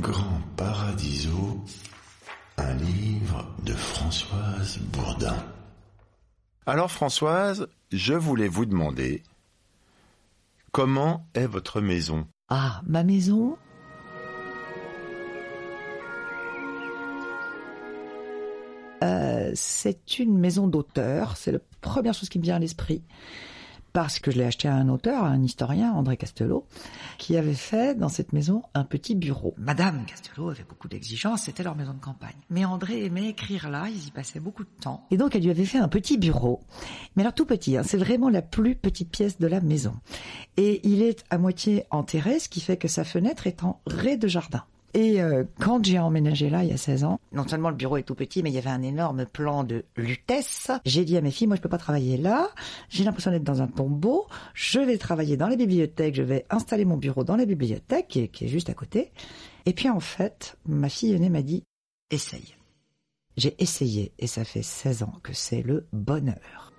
Grand Paradiso, un livre de Françoise Bourdin. Alors Françoise, je voulais vous demander comment est votre maison? Ah, ma maison? Euh, c'est une maison d'auteur. C'est la première chose qui me vient à l'esprit. Parce que je l'ai acheté à un auteur, un historien, André Castelot, qui avait fait dans cette maison un petit bureau. Madame Castelot avait beaucoup d'exigences, c'était leur maison de campagne. Mais André aimait écrire là, ils y passaient beaucoup de temps. Et donc elle lui avait fait un petit bureau. Mais alors tout petit, hein, c'est vraiment la plus petite pièce de la maison. Et il est à moitié enterré, ce qui fait que sa fenêtre est en rez-de-jardin. Et euh, quand j'ai emménagé là il y a 16 ans, non seulement le bureau est tout petit, mais il y avait un énorme plan de lutèce. J'ai dit à mes filles, moi je peux pas travailler là, j'ai l'impression d'être dans un tombeau, je vais travailler dans la bibliothèque, je vais installer mon bureau dans la bibliothèque qui est, qui est juste à côté. Et puis en fait, ma fille aînée m'a dit, essaye. J'ai essayé et ça fait 16 ans que c'est le bonheur.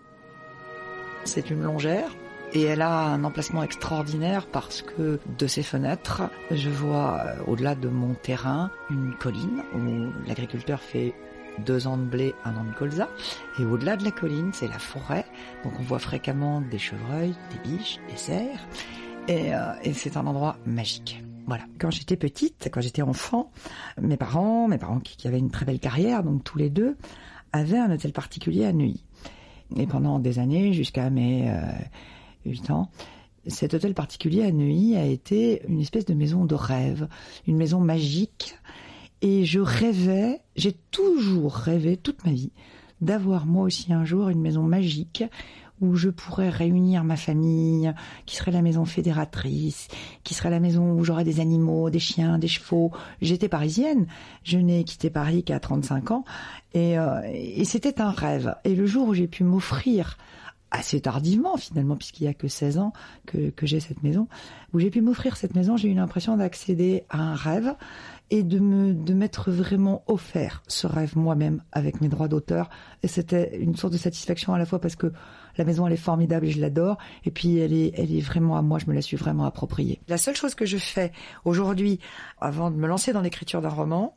C'est une longère, et elle a un emplacement extraordinaire parce que de ses fenêtres, je vois euh, au-delà de mon terrain une colline où l'agriculteur fait deux ans de blé, un an de colza. Et au-delà de la colline, c'est la forêt. Donc on voit fréquemment des chevreuils, des biches, des cerfs. Et, euh, et c'est un endroit magique. Voilà. Quand j'étais petite, quand j'étais enfant, mes parents, mes parents qui, qui avaient une très belle carrière, donc tous les deux, avaient un hôtel particulier à Neuilly. Et pendant des années, jusqu'à mes euh, 8 ans, cet hôtel particulier à Neuilly a été une espèce de maison de rêve, une maison magique. Et je rêvais, j'ai toujours rêvé toute ma vie, d'avoir moi aussi un jour une maison magique où je pourrais réunir ma famille, qui serait la maison fédératrice, qui serait la maison où j'aurais des animaux, des chiens, des chevaux. J'étais parisienne, je n'ai quitté Paris qu'à 35 ans, et, euh, et c'était un rêve. Et le jour où j'ai pu m'offrir assez tardivement finalement, puisqu'il y a que 16 ans que, que j'ai cette maison, où j'ai pu m'offrir cette maison, j'ai eu l'impression d'accéder à un rêve et de me de m'être vraiment offert ce rêve moi-même avec mes droits d'auteur. Et c'était une sorte de satisfaction à la fois parce que la maison elle est formidable et je l'adore, et puis elle est elle est vraiment à moi, je me la suis vraiment appropriée. La seule chose que je fais aujourd'hui, avant de me lancer dans l'écriture d'un roman,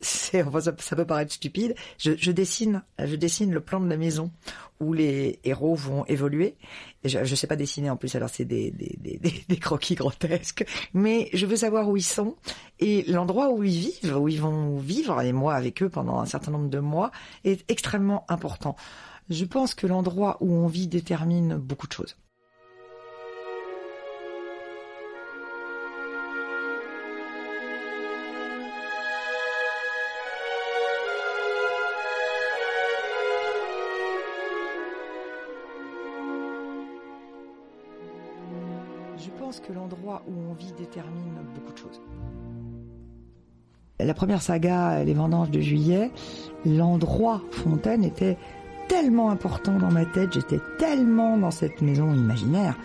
c'est ça, peut paraître stupide. Je, dessine, je dessine le plan de la maison où les héros vont évoluer. Et je, je sais pas dessiner en plus, alors c'est des, des, croquis grotesques. Mais je veux savoir où ils sont et l'endroit où ils vivent, où ils vont vivre et moi avec eux pendant un certain nombre de mois est extrêmement important. Je pense que l'endroit où on vit détermine beaucoup de choses. Que l'endroit où on vit détermine beaucoup de choses. La première saga, Les Vendanges de Juillet, l'endroit Fontaine était tellement important dans ma tête, j'étais tellement dans cette maison imaginaire,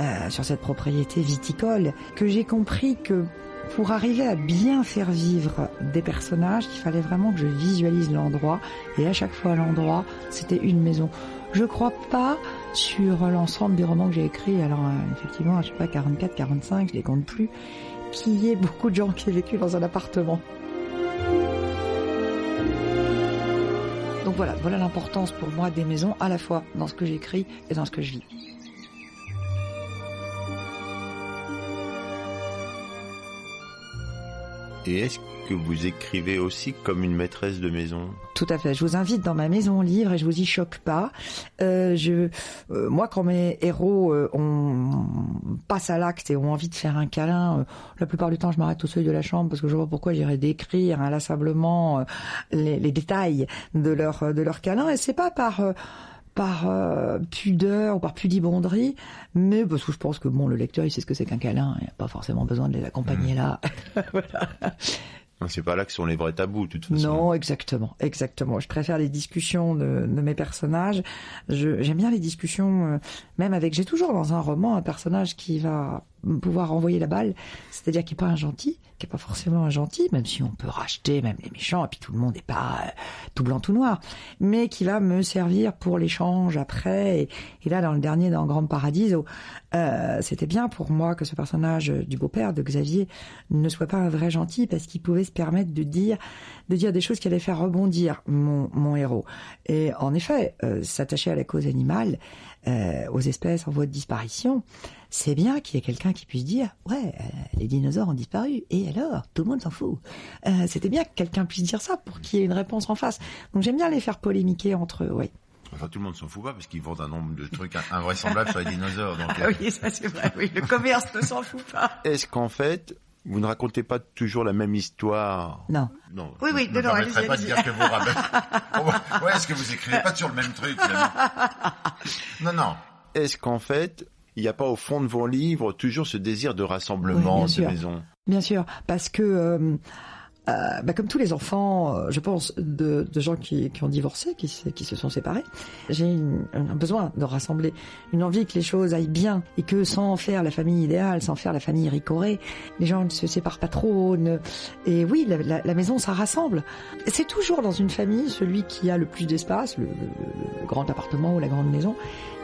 euh, sur cette propriété viticole, que j'ai compris que pour arriver à bien faire vivre des personnages, il fallait vraiment que je visualise l'endroit, et à chaque fois l'endroit, c'était une maison. Je crois pas sur l'ensemble des romans que j'ai écrits, alors euh, effectivement, je sais pas, 44, 45, je les compte plus, qu'il y ait beaucoup de gens qui aient vécu dans un appartement. Donc voilà, voilà l'importance pour moi des maisons, à la fois dans ce que j'écris et dans ce que je vis. Et est-ce que vous écrivez aussi comme une maîtresse de maison? Tout à fait. Je vous invite dans ma maison livre et je vous y choque pas. Euh, je, euh, moi, quand mes héros euh, on à l'acte et ont envie de faire un câlin, euh, la plupart du temps, je m'arrête au seuil de la chambre parce que je vois pourquoi j'irais décrire inlassablement les, les, détails de leur de leur câlin. Et c'est pas par par euh, pudeur ou par pudibonderie, mais parce que je pense que bon, le lecteur il sait ce que c'est qu'un câlin, il n'y a pas forcément besoin de les accompagner là. voilà. C'est pas là que sont les vrais tabous, de toute façon. Non, exactement, exactement. Je préfère les discussions de, de mes personnages. J'aime bien les discussions, euh, même avec. J'ai toujours dans un roman un personnage qui va pouvoir envoyer la balle, c'est-à-dire qui est pas un gentil, qui est pas forcément un gentil, même si on peut racheter même les méchants, et puis tout le monde n'est pas euh, tout blanc tout noir, mais qui va me servir pour l'échange après. Et, et là, dans le dernier, dans Grand Paradiso, euh, c'était bien pour moi que ce personnage du beau-père de Xavier ne soit pas un vrai gentil parce qu'il pouvait se permettre de dire de dire des choses qui allaient faire rebondir mon, mon héros. Et en effet, euh, s'attacher à la cause animale, euh, aux espèces en voie de disparition, c'est bien qu'il y ait quelqu'un qui puisse dire ouais euh, les dinosaures ont disparu et alors tout le monde s'en fout. Euh, C'était bien que quelqu'un puisse dire ça pour qu'il y ait une réponse en face. Donc j'aime bien les faire polémiquer entre eux. Oui. Enfin, tout le monde s'en fout pas parce qu'ils vendent un nombre de trucs invraisemblables sur les dinosaures. Donc, Ah oui, ça c'est vrai. Oui, le commerce ne s'en fout pas. Est-ce qu'en fait, vous ne racontez pas toujours la même histoire Non. Non. Oui, oui, je non, permettrai pas de dire que vous rabattez. ouais, est-ce que vous écrivez pas toujours le même truc Non, non. Est-ce qu'en fait, il n'y a pas au fond de vos livres toujours ce désir de Oui, rassemblement bien de sûr. maison? Bien sûr, parce que euh, euh, bah, comme tous les enfants, euh, je pense, de, de gens qui, qui ont divorcé, qui, se- qui se sont séparés, j'ai un besoin de rassembler, une envie que les choses aillent bien et que sans faire la famille idéale, sans faire la famille ricorée, les gens ne se séparent pas trop. Et oui, la, la- la maison, ça rassemble. C'est toujours dans une famille celui qui a le plus d'espace, le, le- le grand appartement ou la grande maison,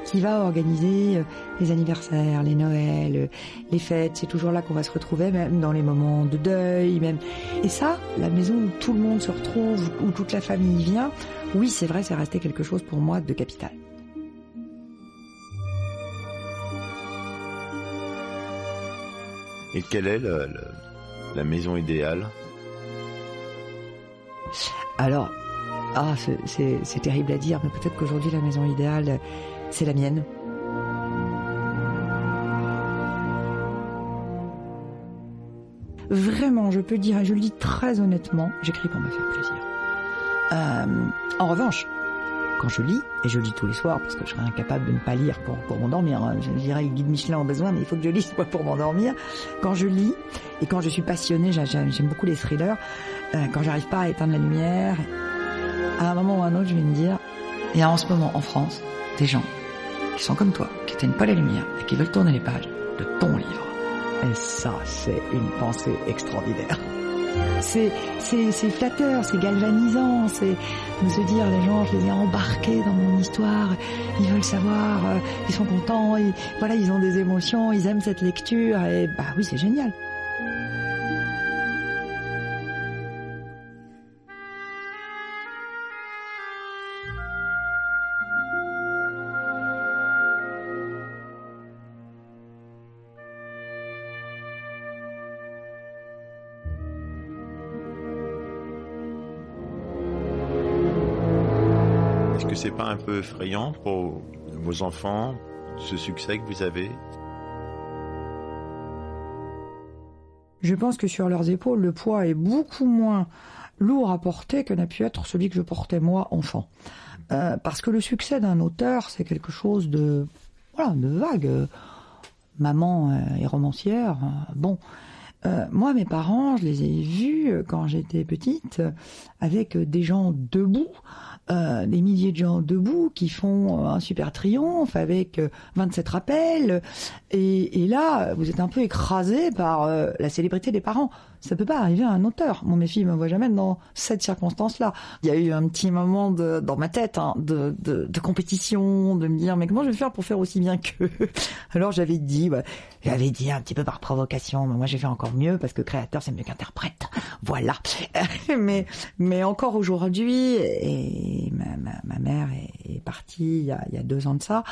qui va organiser euh, les anniversaires, les Noëls, euh, les fêtes. C'est toujours là qu'on va se retrouver, même dans les moments de deuil, même. Et ça, la maison où tout le monde se retrouve, où toute la famille vient, oui, c'est vrai, c'est resté quelque chose pour moi de capital. Et quelle est le- le- la maison idéale? Alors, ah, c'est terrible à dire, mais peut-être qu'aujourd'hui la maison idéale, c'est la mienne. Vraiment, je peux dire, et je le dis très honnêtement, j'écris pour me faire plaisir. Euh, en revanche, quand je lis, et je lis tous les soirs parce que je serais incapable de ne pas lire pour, m'endormir, hein, je dirais le guide Michelin au besoin, mais il faut que je lise pour m'endormir. Quand je lis, et quand je suis passionnée, j'a- j'aime beaucoup les thrillers, euh, quand j'arrive pas à éteindre la lumière, à un moment ou à un autre, je vais me dire, a en ce moment en France des gens qui sont comme toi, qui éteignent pas la lumière et qui veulent tourner les pages de ton livre. Et ça, c'est une pensée extraordinaire. C'est, c'est, c'est flatteur, c'est galvanisant, c'est de se dire les gens, je les ai embarqués dans mon histoire, ils veulent savoir, euh, ils sont contents, ils, voilà, ils ont des émotions, ils aiment cette lecture et bah oui, c'est génial. Peu effrayant pour vos enfants, ce succès que vous avez Je pense que sur leurs épaules, le poids est beaucoup moins lourd à porter que n'a pu être celui que je portais moi enfant. Euh, parce que le succès d'un auteur, c'est quelque chose de voilà, de vague. Maman euh, est romancière. euh, bon, moi, mes parents, je les ai vus quand j'étais petite avec des gens debout, euh, des milliers de gens debout qui font euh, un super triomphe avec euh, 27 rappels. Et, et là, vous êtes un peu écrasé par euh, la célébrité des parents. Ça peut pas arriver à un auteur. Mon mes filles me voient jamais dans cette circonstance-là. Il y a eu un petit moment de, dans ma tête hein, de, de, de compétition, de me dire mais comment je vais faire pour faire aussi bien qu'eux Alors j'avais dit, bah, j'avais dit un petit peu par provocation, mais moi j'ai fait encore mieux parce que créateur c'est mieux qu'interprète. Voilà. mais mais encore aujourd'hui, ma, ma, mère est, partie il y, a, deux ans de ça.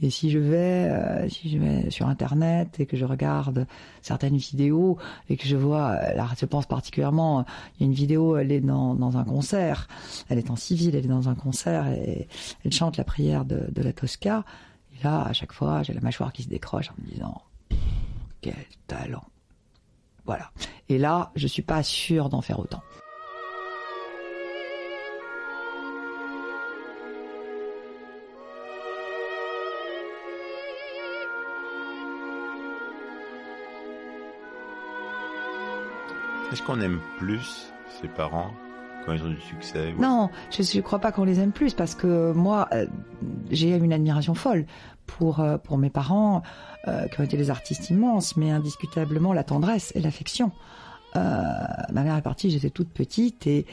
Et si je vais euh, si je vais sur internet et que je regarde certaines vidéos et que je vois euh, là je pense particulièrement il y a une vidéo elle est dans dans un concert. Elle est en civil elle est dans un concert et elle chante la prière de, de la Tosca. Et là à chaque fois j'ai la mâchoire qui se décroche en me disant quel talent. Voilà. Et là je suis pas sûre d'en faire autant Est-ce qu'on aime plus ses parents quand ils ont du succès Non, je ne crois pas qu'on les aime plus parce que moi, euh, j'ai une admiration folle pour, euh, pour mes parents euh, qui ont été des artistes immenses, mais indiscutablement la tendresse et l'affection. ma mère est partie, j'étais toute petite et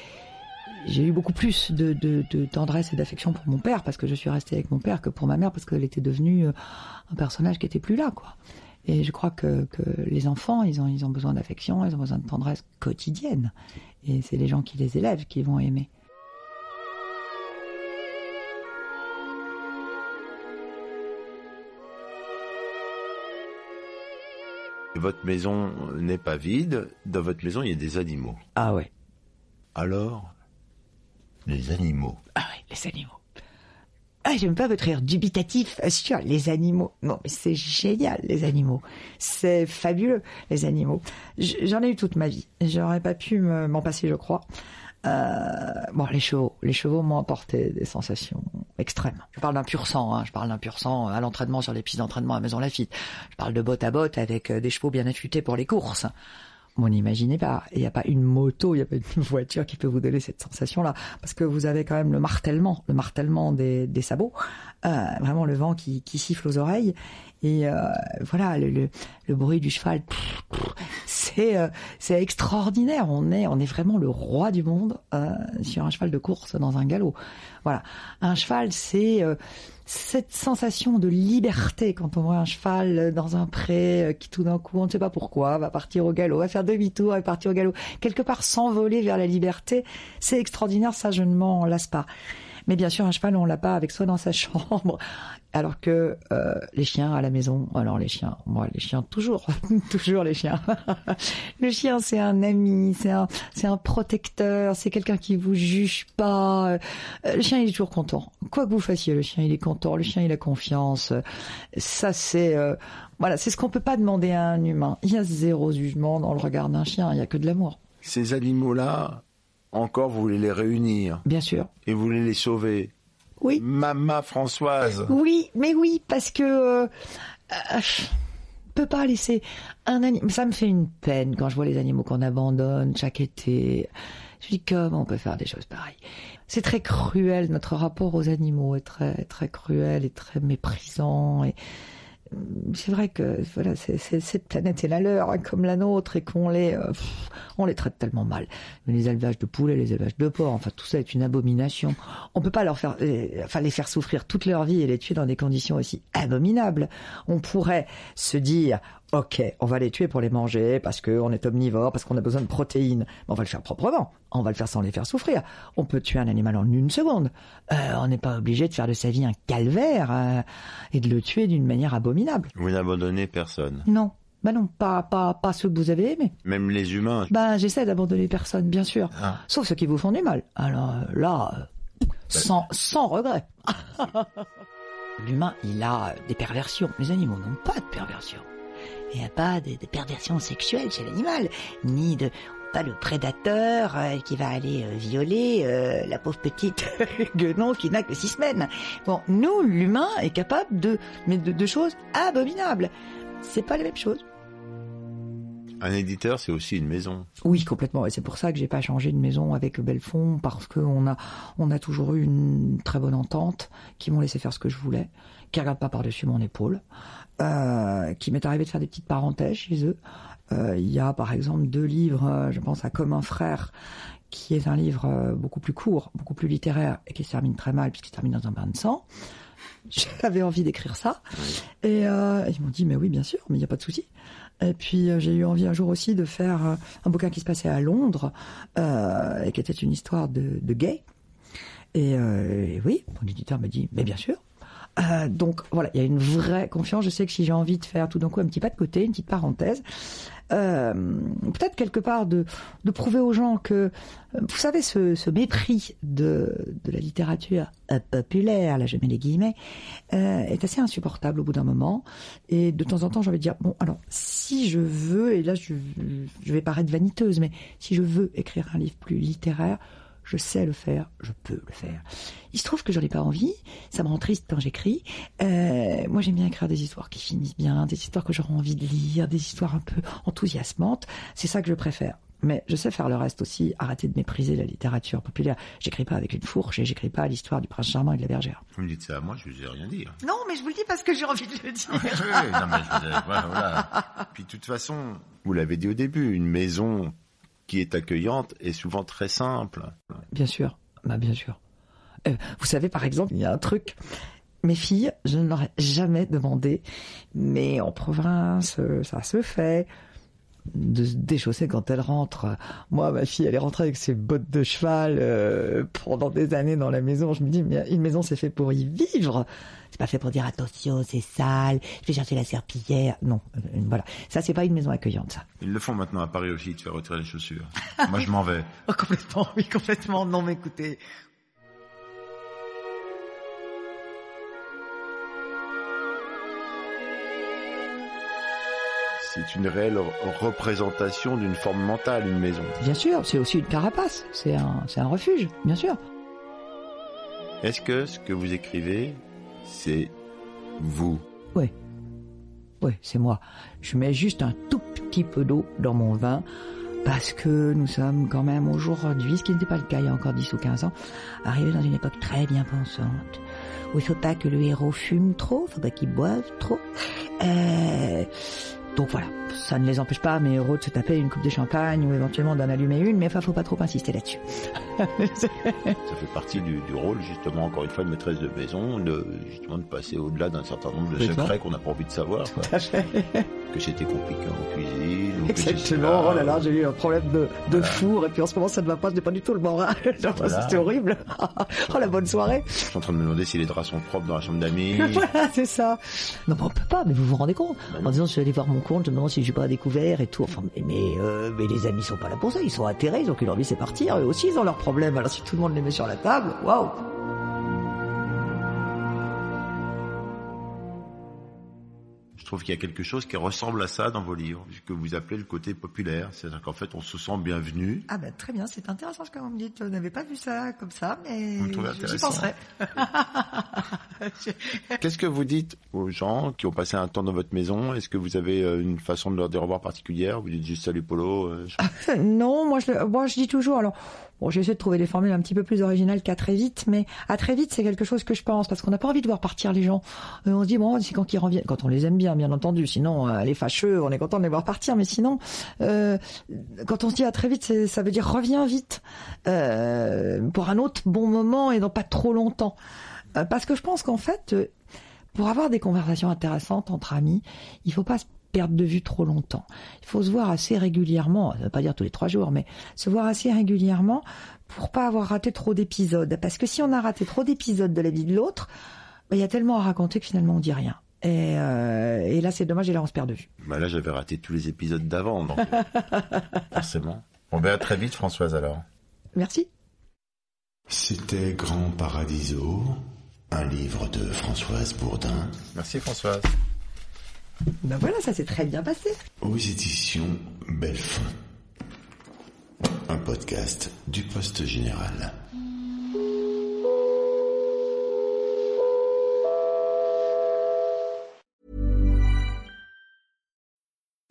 j'ai eu beaucoup plus de, de, de tendresse et d'affection pour mon père parce que je suis restée avec mon père que pour ma mère parce qu'elle était devenue un personnage qui était plus là, quoi. Et je crois que, que les enfants, ils ont, ils ont besoin d'affection, ils ont besoin de tendresse quotidienne. Et c'est les gens qui les élèvent qui vont aimer. Votre maison n'est pas vide. Dans votre maison, il y a des animaux. Ah ouais. Alors, les animaux. Ah ouais, les animaux. Ah, j'aime pas votre rire dubitatif sur les animaux. Non, mais c'est génial, les animaux. C'est fabuleux, les animaux. J'en ai eu toute ma vie. J'aurais pas pu m'en passer, je crois. Euh, bon, les chevaux, les chevaux m'ont apporté des sensations extrêmes. Je parle d'un pur sang, hein. je parle d'un pur sang à l'entraînement sur les pistes d'entraînement à Maison Lafitte. Je parle de botte à botte avec euh, des chevaux bien affûtés pour les courses. Bon, n'imaginez pas. Il n'y a pas une moto, il n'y a pas une voiture qui peut vous donner cette sensation-là. Parce que vous avez quand même le martèlement, le martèlement des, des sabots. Euh, vraiment le vent qui, qui siffle aux oreilles. Et euh, voilà, le, le, le, bruit du cheval, c'est euh, c'est extraordinaire. On est on est vraiment le roi du monde euh, sur un cheval de course dans un galop. Voilà, un cheval, c'est euh, cette sensation de liberté quand on voit un cheval dans un pré euh, qui tout d'un coup, on ne sait pas pourquoi, va partir au galop, va faire demi-tour, va partir au galop, quelque part s'envoler vers la liberté, c'est extraordinaire, ça je ne m'en lasse pas. Mais bien sûr, un cheval, on l'a pas avec soi dans sa chambre. Alors que euh, les chiens à la maison, alors les chiens, moi les chiens toujours, toujours les chiens. le chien c'est un ami, c'est un, c'est un protecteur, c'est quelqu'un qui vous juge pas. Euh, le chien il est toujours content. Quoi que vous fassiez, le chien il est content, le chien il a confiance. Ça c'est, euh, voilà, c'est ce qu'on peut pas demander à un humain. Il y a zéro jugement dans le regard d'un chien, il y a que de l'amour. Ces animaux là, encore vous voulez les réunir. Bien sûr. Et vous voulez les sauver. Oui. Mama Françoise. Oui, mais oui, parce que euh, euh, peut pas laisser un animal. Ça me fait une peine quand je vois les animaux qu'on abandonne chaque été. Je dis comment on peut faire des choses pareilles? C'est très cruel. Notre rapport aux animaux est très très cruel et très méprisant et c'est vrai que voilà, cette planète est la leur, hein, comme la nôtre, et qu'on les, euh, les traite tellement mal. Les élevages de poulets, les élevages de porcs, enfin tout ça est une abomination. On peut pas leur faire, euh, enfin les faire souffrir toute leur vie et les tuer dans des conditions aussi abominables. On pourrait se dire, ok, on va les tuer pour les manger parce qu'on est omnivore, parce qu'on a besoin de protéines. Mais on va le faire proprement. On va le faire sans les faire souffrir. On peut tuer un animal en une seconde. Euh, on n'est pas obligé de faire de sa vie un calvaire euh, et de le tuer d'une manière abominable. Vous n'abandonnez personne. Non. Bah non, pas, pas, pas ceux que vous avez aimés. Même les humains. Bah j'essaie d'abandonner personne, bien sûr. Ah. Sauf ceux qui vous font du mal. Alors euh, là, sans, sans regret. L'humain, il a des perversions. Les animaux n'ont pas de perversions. Il n'y a pas de, perversion sexuelle chez l'animal, ni de pas le prédateur euh, qui va aller euh, violer euh, la pauvre petite guenon qui n'a que six semaines. Bon, nous, l'humain est capable de, mais de, choses abominables. C'est pas la même chose. Un éditeur, c'est aussi une maison. Oui, complètement. Et c'est pour ça que j'ai pas changé de maison avec Belfond, parce qu'on a, on a toujours eu une très bonne entente, qui m'ont laissé faire ce que je voulais, qui regarde pas par-dessus mon épaule. Euh, qui m'est arrivé de faire des petites parenthèses chez eux. Euh, il y a par exemple deux livres, euh, je pense à Comme un frère, qui est un livre beaucoup plus court, beaucoup plus littéraire et qui se termine très mal puisqu'il se termine dans un bain de sang. J'avais envie d'écrire ça et ils m'ont dit mais oui bien sûr, mais il n'y a pas de souci. Et puis j'ai eu envie un jour aussi de faire un bouquin qui se passait à Londres et qui était une histoire de, de gay. Et, oui, mon éditeur m'a dit mais bien sûr. Euh, donc voilà, il y a une vraie confiance. Je sais que si j'ai envie de faire tout d'un coup un petit pas de côté, une petite parenthèse, euh, peut-être quelque part de, de prouver aux gens que, vous savez, ce, ce mépris de, de la littérature populaire, là je mets les guillemets, euh, est assez insupportable au bout d'un moment. Et de temps en temps, j'ai envie de dire, bon, alors si je veux, et là je, je vais paraître vaniteuse, mais si je veux écrire un livre plus littéraire, je sais le faire, je peux le faire. Il se trouve que j'en ai pas envie, ça me rend triste quand j'écris. Euh, moi j'aime bien écrire des histoires qui finissent bien, des histoires que j'aurai envie de lire, des histoires un peu enthousiasmantes. C'est ça que je préfère. Mais je sais faire le reste aussi, arrêter de mépriser la littérature populaire. J'écris pas avec une fourche et j'écris pas l'histoire du prince charmant et de la bergère. Vous me dites ça à moi, je vous ai rien dit. Non, mais je vous le dis parce que j'ai envie de le dire. oui, non, mais je vous ai... voilà, voilà. Puis de toute façon, vous l'avez dit au début, une maison qui est accueillante est souvent très simple. Bien sûr, bah bien sûr. Euh, vous savez, par exemple, il y a un truc. Mes filles, je ne leur ai jamais demandé, mais en province, ça se fait de se déchausser quand elle rentre. Moi, ma fille, elle est rentrée avec ses bottes de cheval euh, pendant des années dans la maison. Je me dis, mais une maison, c'est fait pour y vivre. C'est pas fait pour dire attention, c'est sale, je vais chercher la serpillière. Non, euh, voilà. Ça, c'est pas une maison accueillante, ça. Ils le font maintenant à Paris aussi, de faire retirer les chaussures. Moi, je m'en vais. Oh, complètement, oui, complètement. Non, mais écoutez, c'est une réelle représentation d'une forme mentale, une maison. Bien sûr, c'est aussi une carapace, c'est un, c'est un refuge, bien sûr. Est-ce que ce que vous écrivez, c'est vous Oui. Oui, c'est moi. Je mets juste un tout petit peu d'eau dans mon vin parce que nous sommes quand même aujourd'hui, ce qui n'était pas le cas il y a encore 10 ou 15 ans, arrivés dans une époque très bien pensante, où il faut pas que le héros fume trop, faut pas qu'il boive trop. Euh, donc voilà, ça ne les empêche pas, mes héros, de se taper une coupe de champagne ou éventuellement d'en allumer une, mais il faut pas trop insister là-dessus. ça fait partie du, du, rôle, justement, encore une fois, de maîtresse de maison, de, justement, de passer au-delà d'un certain nombre de secrets qu'on n'a pas envie de savoir. Quoi. Que c'était compliqué en cuisine. Exactement, oh là là, j'ai eu un problème de, de four, et puis en ce moment, ça ne va pas, je n'ai pas du tout le moral. Voilà. C'était horrible. oh, la bonne soirée. Je suis en train de me demander si les draps sont propres dans la chambre d'amis. voilà, c'est ça. Non, mais on peut pas, mais vous vous rendez compte. Bah en disant, je suis allé voir mon compte, je me demande si je suis pas découvert et tout. Enfin, mais, mais, euh, mais les amis sont pas là pour ça, ils sont atterrés, ils ont qu'une envie, c'est partir. Eux aussi, ils ont leurs problèmes. Alors si tout le monde les met sur la table, waouh Je trouve qu'il y a quelque chose qui ressemble à ça dans vos livres, que vous appelez le côté populaire. C'est-à-dire qu'en fait, on se sent bienvenu. Ah ben très bien, c'est intéressant ce que vous me dites. Je n'avais pas vu ça comme ça, mais j'y penserai. Qu'est-ce que vous dites aux gens qui ont passé un temps dans votre maison? Est-ce que vous avez euh, une façon de leur dire au revoir particulière? Vous dites juste salut Polo euh, je... Non, moi je, moi je dis toujours. Alors Bon, j'essaie de trouver des formules un petit peu plus originales qu'à très vite, mais à très vite, c'est quelque chose que je pense, parce qu'on n'a pas envie de voir partir les gens. Euh, on se dit, bon, c'est quand ils reviennent, quand on les aime bien, bien entendu, sinon, euh, les fâcheux, on est content de les voir partir, mais sinon, euh, quand on se dit à très vite, ça veut dire reviens vite, euh, pour un autre bon moment et non pas trop longtemps. Euh, parce que je pense qu'en fait, pour avoir des conversations intéressantes entre amis, il faut pas se perdre de vue trop longtemps. Il faut se voir assez régulièrement, ça veut pas dire tous les trois jours, mais se voir assez régulièrement pour pas avoir raté trop d'épisodes. Parce que si on a raté trop d'épisodes de la vie de l'autre, bah, il y a tellement à raconter que finalement on dit rien. Et, euh, et là, c'est dommage, et là, on se perd de vue. Bah là, j'avais raté tous les épisodes d'avant, donc forcément. On verra très vite, Françoise, alors. Merci. C'était Grand Paradiso, un livre de Françoise Bourdin. Merci, Françoise. Ben voilà, ça s'est très bien passé. Aux éditions Belfond. Un podcast du Poste Général.